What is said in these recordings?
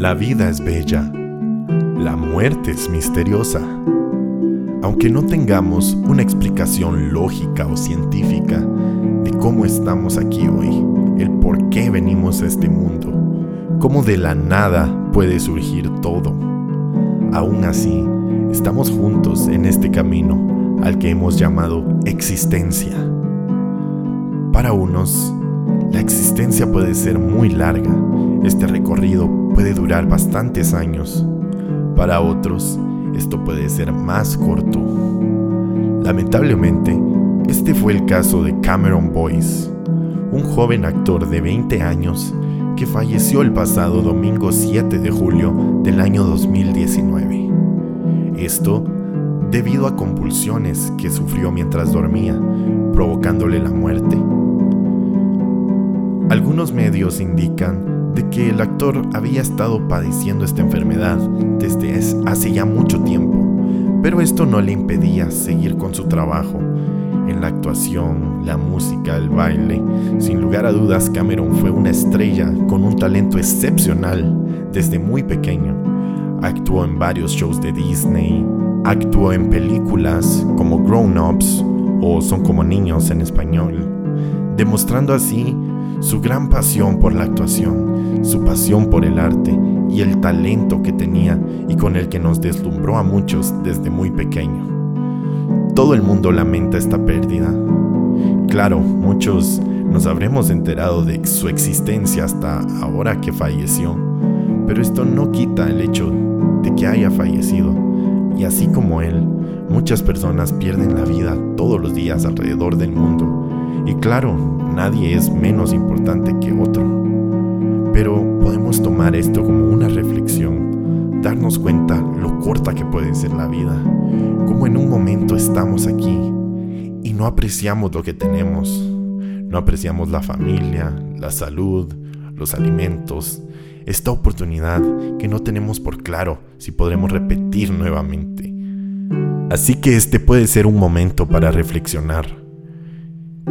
La vida es bella, la muerte es misteriosa. Aunque no tengamos una explicación lógica o científica de cómo estamos aquí hoy, el por qué venimos a este mundo, cómo de la nada puede surgir todo, aún así estamos juntos en este camino al que hemos llamado existencia. Para unos, la existencia puede ser muy larga, este recorrido puede durar bastantes años. Para otros, esto puede ser más corto. Lamentablemente, este fue el caso de Cameron Boyce, un joven actor de 20 años que falleció el pasado domingo 7 de julio del año 2019. Esto debido a convulsiones que sufrió mientras dormía, provocándole la muerte. Algunos medios indican de que el actor había estado padeciendo esta enfermedad desde hace ya mucho tiempo, pero esto no le impedía seguir con su trabajo en la actuación, la música, el baile. Sin lugar a dudas, Cameron fue una estrella con un talento excepcional desde muy pequeño. Actuó en varios shows de Disney, actuó en películas como Grown Ups o Son como niños en español, demostrando así su gran pasión por la actuación, su pasión por el arte y el talento que tenía y con el que nos deslumbró a muchos desde muy pequeño. Todo el mundo lamenta esta pérdida. Claro, muchos nos habremos enterado de su existencia hasta ahora que falleció, pero esto no quita el hecho de que haya fallecido. Y así como él, muchas personas pierden la vida todos los días alrededor del mundo. Y claro, nadie es menos importante que otro. Pero podemos tomar esto como una reflexión, darnos cuenta lo corta que puede ser la vida, como en un momento estamos aquí y no apreciamos lo que tenemos, no apreciamos la familia, la salud, los alimentos, esta oportunidad que no tenemos por claro si podremos repetir nuevamente. Así que este puede ser un momento para reflexionar.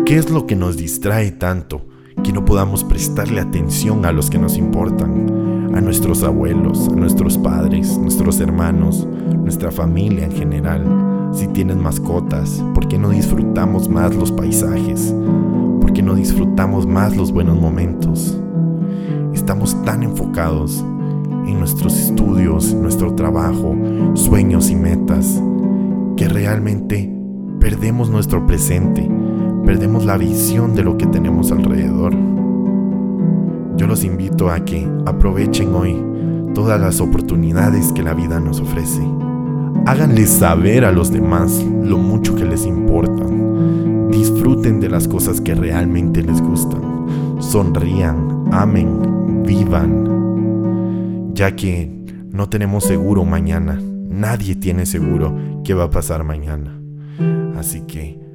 ¿Qué es lo que nos distrae tanto que no podamos prestarle atención a los que nos importan? A nuestros abuelos, a nuestros padres, nuestros hermanos, nuestra familia en general. Si tienen mascotas, ¿por qué no disfrutamos más los paisajes? ¿Por qué no disfrutamos más los buenos momentos? Estamos tan enfocados en nuestros estudios, nuestro trabajo, sueños y metas, que realmente perdemos nuestro presente perdemos la visión de lo que tenemos alrededor. Yo los invito a que aprovechen hoy todas las oportunidades que la vida nos ofrece. Háganles saber a los demás lo mucho que les importan. Disfruten de las cosas que realmente les gustan. Sonrían, amen, vivan. Ya que no tenemos seguro mañana. Nadie tiene seguro qué va a pasar mañana. Así que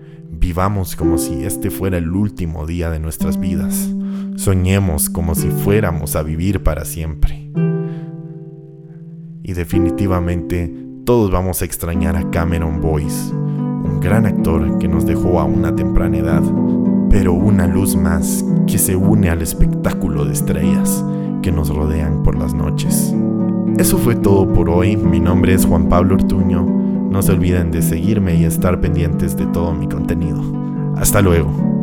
Vivamos como si este fuera el último día de nuestras vidas. Soñemos como si fuéramos a vivir para siempre. Y definitivamente todos vamos a extrañar a Cameron Boyce, un gran actor que nos dejó a una temprana edad, pero una luz más que se une al espectáculo de estrellas que nos rodean por las noches. Eso fue todo por hoy, mi nombre es Juan Pablo Ortuño no se olviden de seguirme y estar pendientes de todo mi contenido. Hasta luego.